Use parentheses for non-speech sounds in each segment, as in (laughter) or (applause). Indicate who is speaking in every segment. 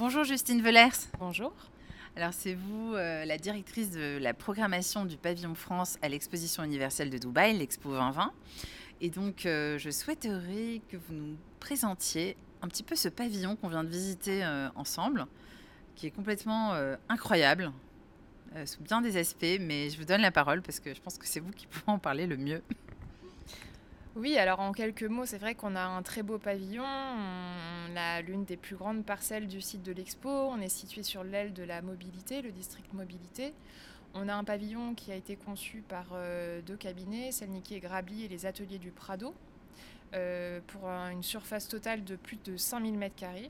Speaker 1: Bonjour Justine Velers.
Speaker 2: Bonjour.
Speaker 1: Alors c'est vous euh, la directrice de la programmation du pavillon France à l'exposition universelle de Dubaï, l'Expo 2020. Et donc euh, je souhaiterais que vous nous présentiez un petit peu ce pavillon qu'on vient de visiter euh, ensemble, qui est complètement incroyable, sous bien des aspects, mais je vous donne la parole parce que je pense que c'est vous qui pouvez en parler le mieux.
Speaker 2: Oui, alors en quelques mots, c'est vrai qu'on a un très beau pavillon. On l'une des plus grandes parcelles du site de l'expo. On est situé sur l'aile de la mobilité, le district mobilité. On a un pavillon qui a été conçu par euh, deux cabinets, Selniki et Grabli et les ateliers du Prado, euh, pour une surface totale de plus de 5000 m2.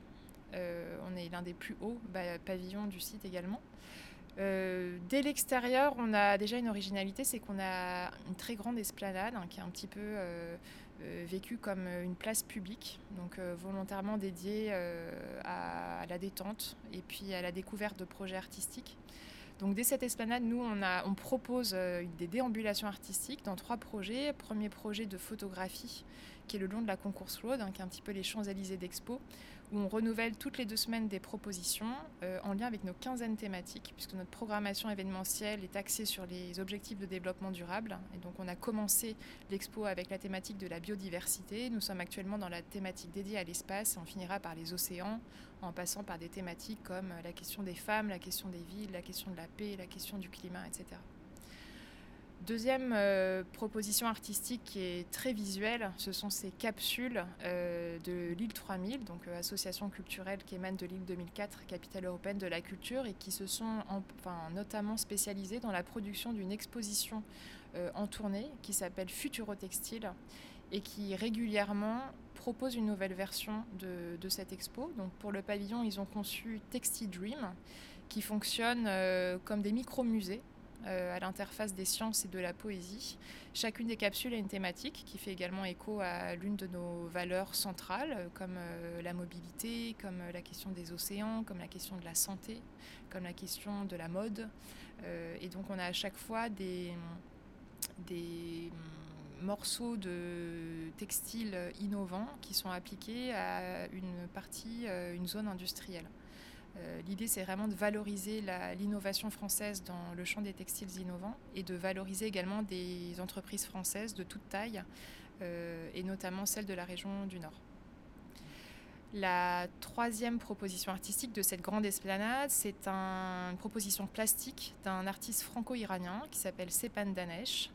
Speaker 2: Euh, on est l'un des plus hauts bah, pavillons du site également. Euh, dès l'extérieur, on a déjà une originalité, c'est qu'on a une très grande esplanade hein, qui est un petit peu euh, euh, vécue comme une place publique, donc volontairement dédiée à, la détente et puis à la découverte de projets artistiques. Donc dès cette esplanade, nous, on, propose des déambulations artistiques dans trois projets. Premier projet de photographie qui est le long de la Concourse Road, hein, qui est un petit peu les Champs-Élysées d'Expo, où on renouvelle toutes les deux semaines des propositions euh, en lien avec nos quinzaines thématiques, puisque notre programmation événementielle est axée sur les objectifs de développement durable. Et donc on a commencé l'expo avec la thématique de la biodiversité. Nous sommes actuellement dans la thématique dédiée à l'espace et on finira par les océans, en passant par des thématiques comme la question des femmes, la question des villes, la question de la paix, la question du climat, etc. Deuxième euh, proposition artistique qui est très visuelle, ce sont ces capsules euh, de l'île 3000, donc euh, association culturelle qui émane de l'île 2004, capitale européenne de la culture, et qui se sont enfin, notamment spécialisées dans la production d'une exposition en tournée qui s'appelle Futuro Textile et qui régulièrement propose une nouvelle version de, de, cette expo. Donc pour le pavillon, ils ont conçu Textile Dream qui fonctionne comme des micro-musées à l'interface des sciences et de la poésie. Chacune des capsules a une thématique qui fait également écho à l'une de nos valeurs centrales, euh, comme euh, la mobilité, comme la question des océans, comme la question de la santé, comme la question de la mode. et donc on a à chaque fois des, des morceaux de textiles innovants qui sont appliqués à une partie, une zone industrielle. Euh, l'idée, c'est vraiment de valoriser l'innovation française dans le champ des textiles innovants et de valoriser également des entreprises françaises de toute taille, euh, et notamment celles de la région du Nord. La troisième proposition artistique de cette grande esplanade, c'est une proposition plastique d'un artiste franco-iranien qui s'appelle Sepan Danesh,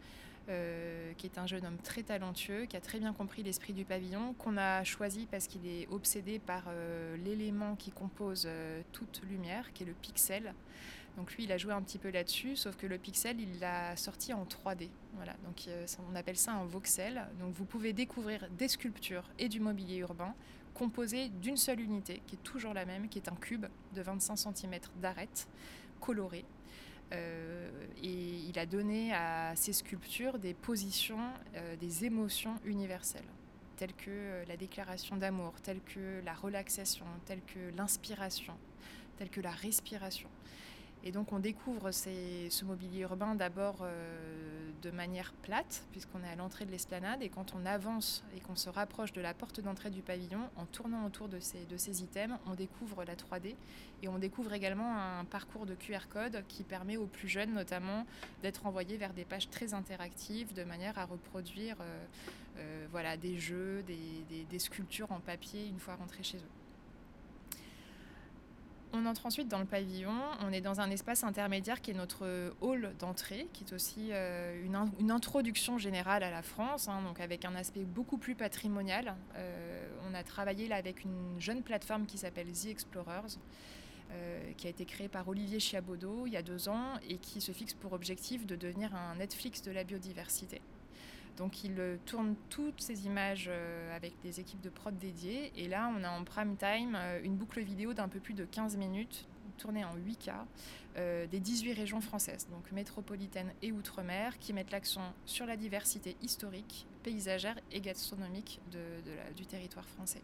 Speaker 2: euh, qui est un jeune homme très talentueux, qui a très bien compris l'esprit du pavillon, qu'on a choisi parce qu'il est obsédé par euh, l'élément qui compose euh, toute lumière, qui est le pixel. Donc lui, il a joué un petit peu là-dessus, sauf que le pixel, il l'a sorti en 3D. Voilà, donc on appelle ça un voxel. Donc vous pouvez découvrir des sculptures et du mobilier urbain composés d'une seule unité, qui est toujours la même, qui est un cube de 25 cm d'arête coloré euh, et il a donné à ces sculptures des positions, euh, des émotions universelles, telles que euh, la déclaration d'amour, telles que la relaxation, telles que l'inspiration, telles que la respiration. Et donc on découvre ce mobilier urbain d'abord euh, de manière plate, puisqu'on est à l'entrée de l'esplanade, et quand on avance et qu'on se rapproche de la porte d'entrée du pavillon, en tournant autour de ces, items, on découvre la 3D, et on découvre également un parcours de QR code qui permet aux plus jeunes notamment d'être envoyés vers des pages très interactives, de manière à reproduire euh, euh, voilà, des jeux, des, des sculptures en papier une fois rentrés chez eux. On entre ensuite dans le pavillon. On est dans un espace intermédiaire qui est notre hall d'entrée, qui est aussi euh, une, introduction générale à la France, hein, donc avec un aspect beaucoup plus patrimonial. Euh, on a travaillé avec une jeune plateforme qui s'appelle The Explorers. Euh, qui a été créée par Olivier Chiabodo il y a deux ans et qui se fixe pour objectif de devenir un Netflix de la biodiversité. Donc il euh, tourne toutes ces images euh, avec des équipes de prod dédiées. Et là, on a en prime time euh, une boucle vidéo d'un peu plus de 15 minutes, tournée en 8K, des 18 régions françaises, donc métropolitaines et outre-mer, qui mettent l'accent sur la diversité historique, paysagère et gastronomique du territoire français.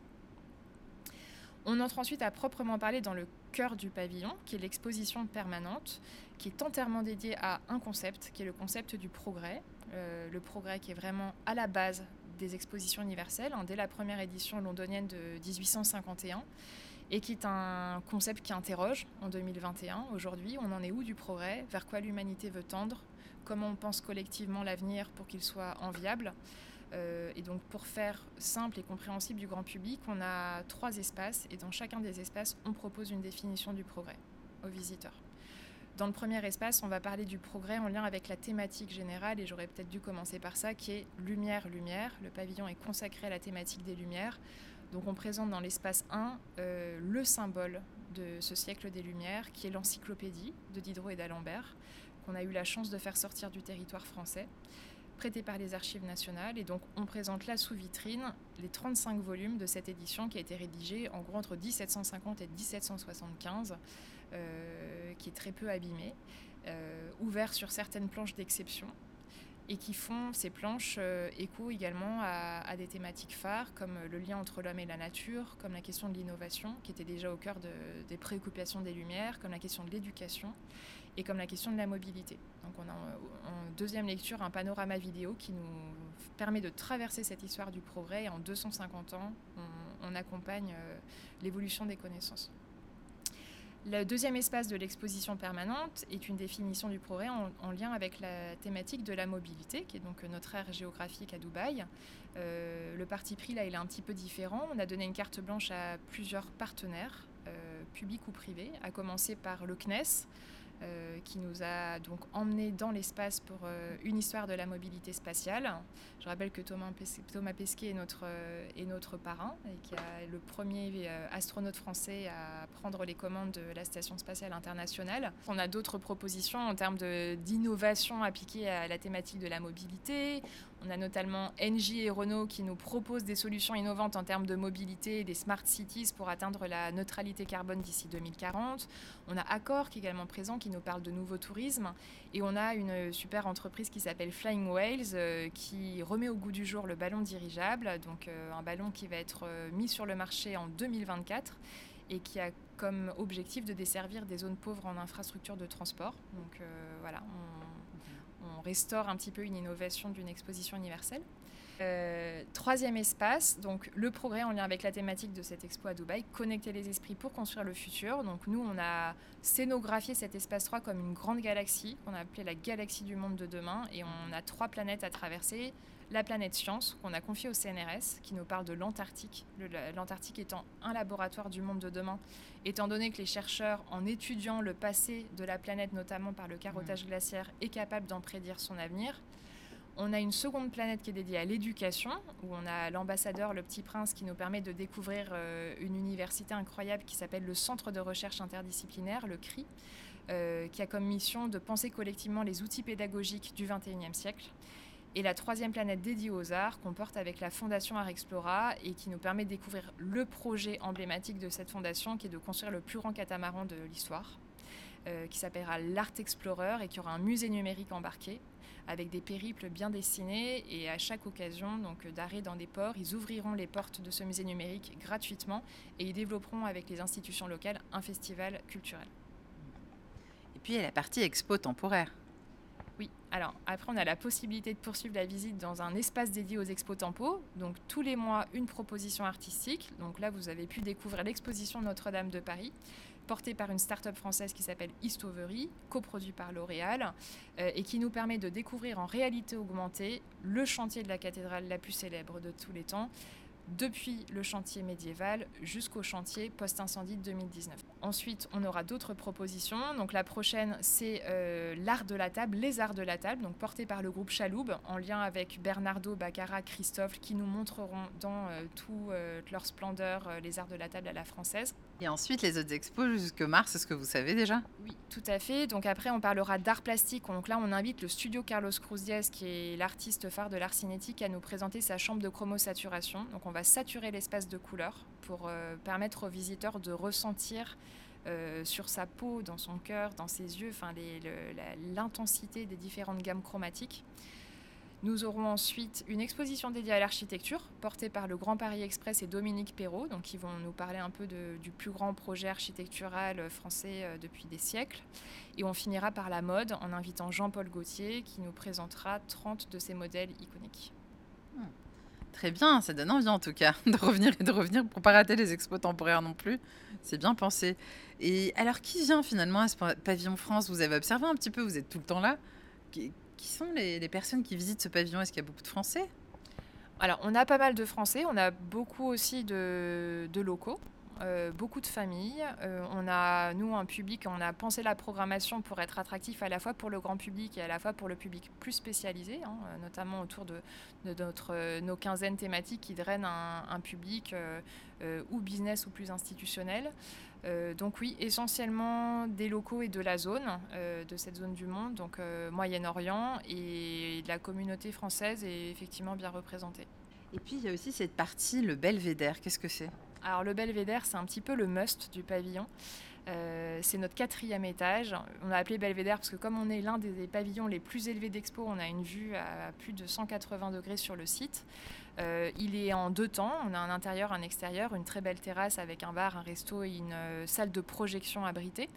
Speaker 2: On entre ensuite à proprement parler dans le cœur du pavillon, qui est l'exposition permanente, qui est entièrement dédiée à un concept, qui est le concept du progrès. Euh, le progrès qui est vraiment à la base des expositions universelles, hein, dès la première édition londonienne de 1851, et qui est un concept qui interroge en 2021. Aujourd'hui, on en est où du progrès? Vers quoi l'humanité veut tendre? Comment on pense collectivement l'avenir pour qu'il soit enviable? Euh, et donc pour faire simple et compréhensible du grand public, on a trois espaces et dans chacun des espaces, on propose une définition du progrès aux visiteurs. Dans le premier espace, on va parler du progrès en lien avec la thématique générale, et j'aurais peut-être dû commencer par ça, qui est lumière, lumière. Le pavillon est consacré à la thématique des lumières. Donc on présente dans l'espace 1 euh, le symbole de ce siècle des Lumières, qui est l'encyclopédie de Diderot et d'Alembert, qu'on a eu la chance de faire sortir du territoire français, prêté par les archives nationales. Et donc on présente là sous vitrine les 35 volumes de cette édition qui a été rédigée en gros entre 1750 et 1775, euh, qui est très peu abîmée, euh, ouvert sur certaines planches d'exception et qui font ces planches euh, écho également à, des thématiques phares comme le lien entre l'homme et la nature, comme la question de l'innovation qui était déjà au cœur des préoccupations des Lumières, comme la question de l'éducation et comme la question de la mobilité. Donc on a en, deuxième lecture un panorama vidéo qui nous permet de traverser cette histoire du progrès et en 250 ans on, accompagne euh, l'évolution des connaissances. Le deuxième espace de l'exposition permanente est une définition du progrès en, lien avec la thématique de la mobilité, qui est donc notre aire géographique à Dubaï. Euh, le parti pris, là, il est un petit peu différent. On a donné une carte blanche à plusieurs partenaires, euh, publics ou privés, à commencer par le CNES, euh, qui nous a donc emmenés dans l'espace pour euh, une histoire de la mobilité spatiale. Je rappelle que Thomas, Pesquet est notre, euh, est notre parrain et qui est le premier astronaute français à prendre les commandes de la Station spatiale internationale. On a d'autres propositions en termes d'innovation appliquées à la thématique de la mobilité. On a notamment Engie et Renault qui nous proposent des solutions innovantes en termes de mobilité et des smart cities pour atteindre la neutralité carbone d'ici 2040. On a Accor qui est également présent qui nous parle de nouveau tourisme. Et on a une super entreprise qui s'appelle Flying Whales euh, qui remet au goût du jour le ballon dirigeable, donc euh, un ballon qui va être euh, mis sur le marché en 2024 et qui a comme objectif de desservir des zones pauvres en infrastructure de transport. Donc voilà, on restaure un petit peu une innovation d'une exposition universelle. Euh, troisième espace, donc le progrès en lien avec la thématique de cette expo à Dubaï, connecter les esprits pour construire le futur. Donc nous, on a scénographié cet espace 3 comme une grande galaxie qu'on a appelée la galaxie du monde de demain et on a trois planètes à traverser. La planète science qu'on a confiée au CNRS qui nous parle de l'Antarctique, l'Antarctique étant un laboratoire du monde de demain, étant donné que les chercheurs, en étudiant le passé de la planète, notamment par le carottage mmh. glaciaire, est capable d'en prédire son avenir. On a une seconde planète qui est dédiée à l'éducation, où on a l'ambassadeur, le petit prince, qui nous permet de découvrir euh, une université incroyable qui s'appelle le Centre de recherche interdisciplinaire, le CRI, euh, qui a comme mission de penser collectivement les outils pédagogiques du XXIe siècle. Et la troisième planète dédiée aux arts qu'on porte avec la Fondation Art Explora et qui nous permet de découvrir le projet emblématique de cette fondation qui est de construire le plus grand catamaran de l'histoire, euh, qui s'appellera l'Art Explorer et qui aura un musée numérique embarqué avec des périples bien dessinés et à chaque occasion d'arrêt dans des ports, ils ouvriront les portes de ce musée numérique gratuitement et ils développeront avec les institutions locales un festival culturel.
Speaker 1: Et puis il y a la partie expo temporaire.
Speaker 2: Oui, alors après on a la possibilité de poursuivre la visite dans un espace dédié aux expos tempo. Donc tous les mois une proposition artistique. Donc là vous avez pu découvrir l'exposition Notre-Dame de Paris porté par une start-up française qui s'appelle Eastovery, coproduit par L'Oréal, euh, et qui nous permet de découvrir en réalité augmentée le chantier de la cathédrale la plus célèbre de tous les temps, depuis le chantier médiéval jusqu'au chantier post-incendie de 2019. Ensuite, on aura d'autres propositions. Donc la prochaine, c'est euh, l'art de la table, les arts de la table, donc porté par le groupe Chaloub, en lien avec Bernardo, Baccarat, Christophe, qui nous montreront dans euh, toute euh, leur splendeur les arts de la table à la française.
Speaker 1: Et ensuite, les autres expos jusque mars, est-ce que vous savez déjà?
Speaker 2: Oui, tout à fait. Donc après, on parlera d'art plastique. Donc là, on invite le studio Carlos Cruz Diaz, qui est l'artiste phare de l'art cinétique, à nous présenter sa chambre de chromosaturation. Donc on va saturer l'espace de couleurs pour permettre aux visiteurs de ressentir euh, sur sa peau, dans son cœur, dans ses yeux, l'intensité des différentes gammes chromatiques. Nous aurons ensuite une exposition dédiée à l'architecture, portée par le Grand Paris Express et Dominique Perrault, donc qui vont nous parler un peu du plus grand projet architectural français euh, depuis des siècles. Et on finira par la mode en invitant Jean-Paul Gaultier, qui nous présentera 30 de ses modèles iconiques.
Speaker 1: Hmm. Très bien, ça donne envie en tout cas (laughs) de revenir et de revenir pour pas rater les expos temporaires non plus. C'est bien pensé. Et alors, qui vient finalement à ce pavillon France? Vous avez observé un petit peu, vous êtes tout le temps là. Qui, sont les, personnes qui visitent ce pavillon? Est-ce qu'il y a beaucoup de Français?
Speaker 2: Alors, on a pas mal de Français, on a beaucoup aussi de, locaux. Euh, beaucoup de familles. Euh, on a, nous, un public, on a pensé la programmation pour être attractif à la fois pour le grand public et à la fois pour le public plus spécialisé, hein, notamment autour de, notre, nos quinzaines thématiques qui drainent un, public euh, ou business ou plus institutionnel. Donc oui, essentiellement des locaux et de la zone, de cette zone du monde, donc Moyen-Orient, et la communauté française est effectivement bien représentée.
Speaker 1: Et puis il y a aussi cette partie, le belvédère, qu'est-ce que c'est?
Speaker 2: Alors le belvédère, c'est un petit peu le must du pavillon. Euh, c'est notre quatrième étage. On a appelé belvédère parce que comme on est l'un des, pavillons les plus élevés d'expo, on a une vue à plus de 180 degrés sur le site. Euh, il est en deux temps. On a un intérieur, un extérieur, une très belle terrasse avec un bar, un resto et une euh, salle de projection abritée.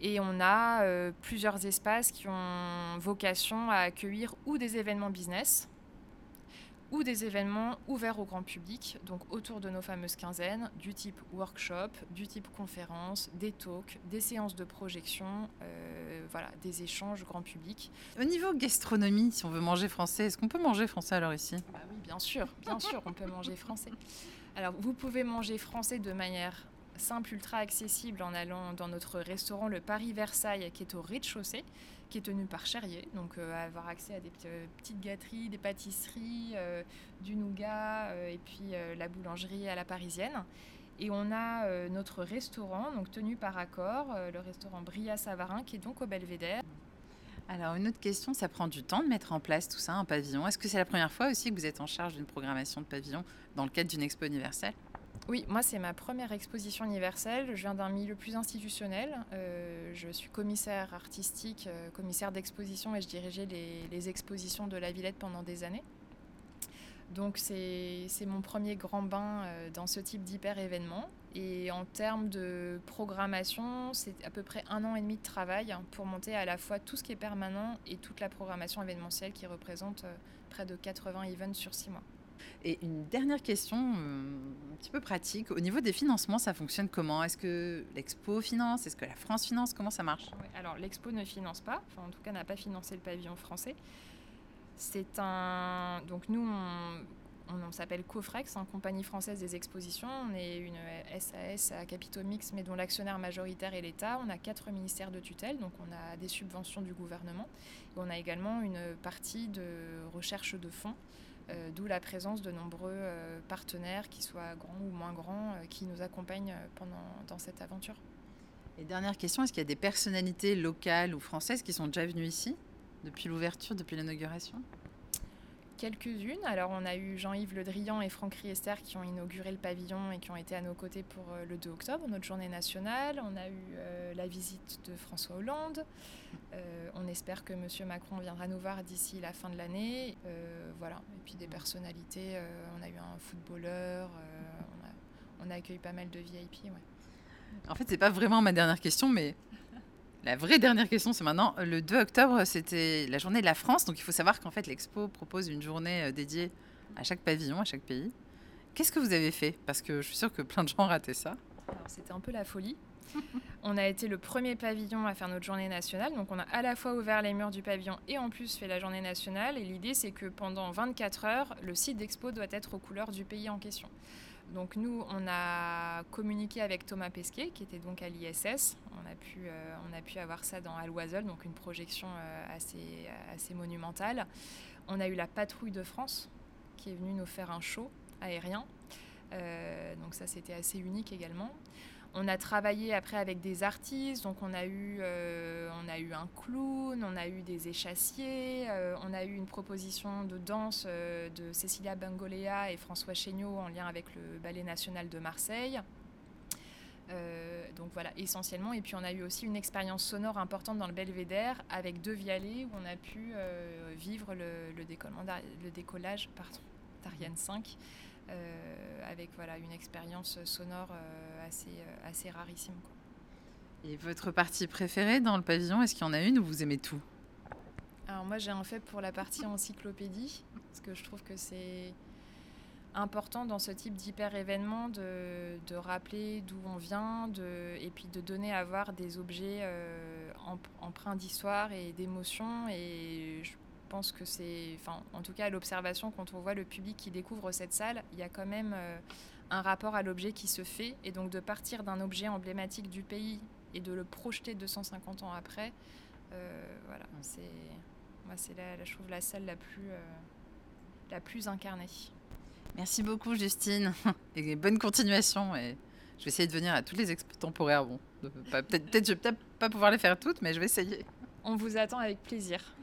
Speaker 2: Et on a plusieurs espaces qui ont vocation à accueillir ou des événements business, ou des événements ouverts au grand public, donc autour de nos fameuses quinzaines, du type workshop, du type conférence, des talks, des séances de projection, euh, voilà, des échanges grand public.
Speaker 1: Au niveau gastronomie, si on veut manger français, est-ce qu'on peut manger français alors ici?
Speaker 2: Bah Oui, bien sûr, bien sûr, on peut manger français. Alors, vous pouvez manger français de manière simple, ultra accessible en allant dans notre restaurant le Paris Versailles qui est au rez-de-chaussée qui est tenu par Cherrier, donc euh, avoir accès à des euh, petites gâteries, des pâtisseries, euh, du nougat et puis la boulangerie à la parisienne. Et on a notre restaurant, donc tenu par accord, le restaurant Bria Savarin, qui est donc au Belvédère.
Speaker 1: Alors, une autre question, ça prend du temps de mettre en place tout ça, un pavillon. Est-ce que c'est la première fois aussi que vous êtes en charge d'une programmation de pavillon dans le cadre d'une expo universelle?
Speaker 2: Oui, moi c'est ma première exposition universelle. Je viens d'un milieu plus institutionnel. Euh, je suis commissaire artistique, euh, commissaire d'exposition et je dirigeais les, expositions de la Villette pendant des années. Donc c'est mon premier grand bain euh, dans ce type d'hyper événement. Et en termes de programmation, c'est à peu près un an et demi de travail pour monter à la fois tout ce qui est permanent et toute la programmation événementielle qui représente près de 80 events sur six mois.
Speaker 1: Et une dernière question, euh, un petit peu pratique. Au niveau des financements, ça fonctionne comment? Est-ce que l'Expo finance? Est-ce que la France finance? Comment ça marche?
Speaker 2: Alors, l'Expo ne finance pas, en tout cas, n'a pas financé le pavillon français. C'est un. Donc, nous, on, s'appelle Cofrex, hein, Compagnie française des expositions. On est une SAS à capitaux mixtes, mais dont l'actionnaire majoritaire est l'État. On a quatre ministères de tutelle, donc on a des subventions du gouvernement. Et on a également une partie de recherche de fonds euh, d'où la présence de nombreux euh, partenaires, qui soient grands ou moins grands, euh, qui nous accompagnent pendant, dans cette aventure.
Speaker 1: Et dernière question, est-ce qu'il y a des personnalités locales ou françaises qui sont déjà venues ici depuis l'ouverture, depuis l'inauguration?
Speaker 2: Quelques-unes. Alors on a eu Jean-Yves Le Drian et Franck Riester qui ont inauguré le pavillon et qui ont été à nos côtés pour euh, le 2 octobre, notre journée nationale. On a eu euh, la visite de François Hollande. Euh, on espère que M. Macron viendra nous voir d'ici la fin de l'année. voilà. Et puis des personnalités. on a eu un footballeur. on, a, accueilli pas mal de VIP. Ouais.
Speaker 1: En fait, c'est pas vraiment ma dernière question, mais la vraie dernière question, c'est maintenant. Le 2 octobre, c'était la journée de la France. Donc il faut savoir qu'en fait, l'Expo propose une journée euh, dédiée à chaque pavillon, à chaque pays. Qu'est-ce que vous avez fait? Parce que je suis sûre que plein de gens ont raté ça.
Speaker 2: C'était un peu la folie. (laughs) on a été le premier pavillon à faire notre journée nationale. Donc on a à la fois ouvert les murs du pavillon et en plus fait la journée nationale. Et l'idée, c'est que pendant 24 heures, le site d'expo doit être aux couleurs du pays en question. Donc nous, on a communiqué avec Thomas Pesquet, qui était donc à l'ISS. On, a pu, euh, on a pu avoir ça dans Aloisel, donc une projection euh, assez, assez monumentale. On a eu la patrouille de France, qui est venue nous faire un show aérien. Euh, donc ça, c'était assez unique également. On a travaillé après avec des artistes, donc on a eu, euh, un clown, on a eu des échassiers, euh, on a eu une proposition de danse euh, de Cecilia Bengolea et François Chéniaud en lien avec le Ballet National de Marseille. donc voilà, essentiellement. Et puis on a eu aussi une expérience sonore importante dans le Belvédère avec deux vialets où on a pu vivre le, le, décollage d'Ariane 5 euh, avec voilà, une expérience sonore euh, assez, euh, assez rarissime.
Speaker 1: Et votre partie préférée dans le pavillon, est-ce qu'il y en a une ou vous aimez tout?
Speaker 2: Alors moi j'ai un fait pour la partie encyclopédie, parce que je trouve que c'est important dans ce type d'hyper-événement de, de, rappeler d'où on vient de, et puis de donner à voir des objets euh, empreints d'histoire et d'émotion. Et je pense que c'est, enfin, en tout cas, l'observation, quand on voit le public qui découvre cette salle, il y a quand même euh, un rapport à l'objet qui se fait. Et donc de partir d'un objet emblématique du pays et de le projeter 250 ans après, euh, voilà, c'est, moi, c'est là, je trouve la salle la plus, la plus incarnée.
Speaker 1: Merci beaucoup, Justine. (laughs) Et bonne continuation. Et je vais essayer de venir à toutes les expos temporaires. Bon, peut-être, peut-être, je vais peut-être pas pouvoir les faire toutes, mais je vais essayer.
Speaker 2: On vous attend avec plaisir.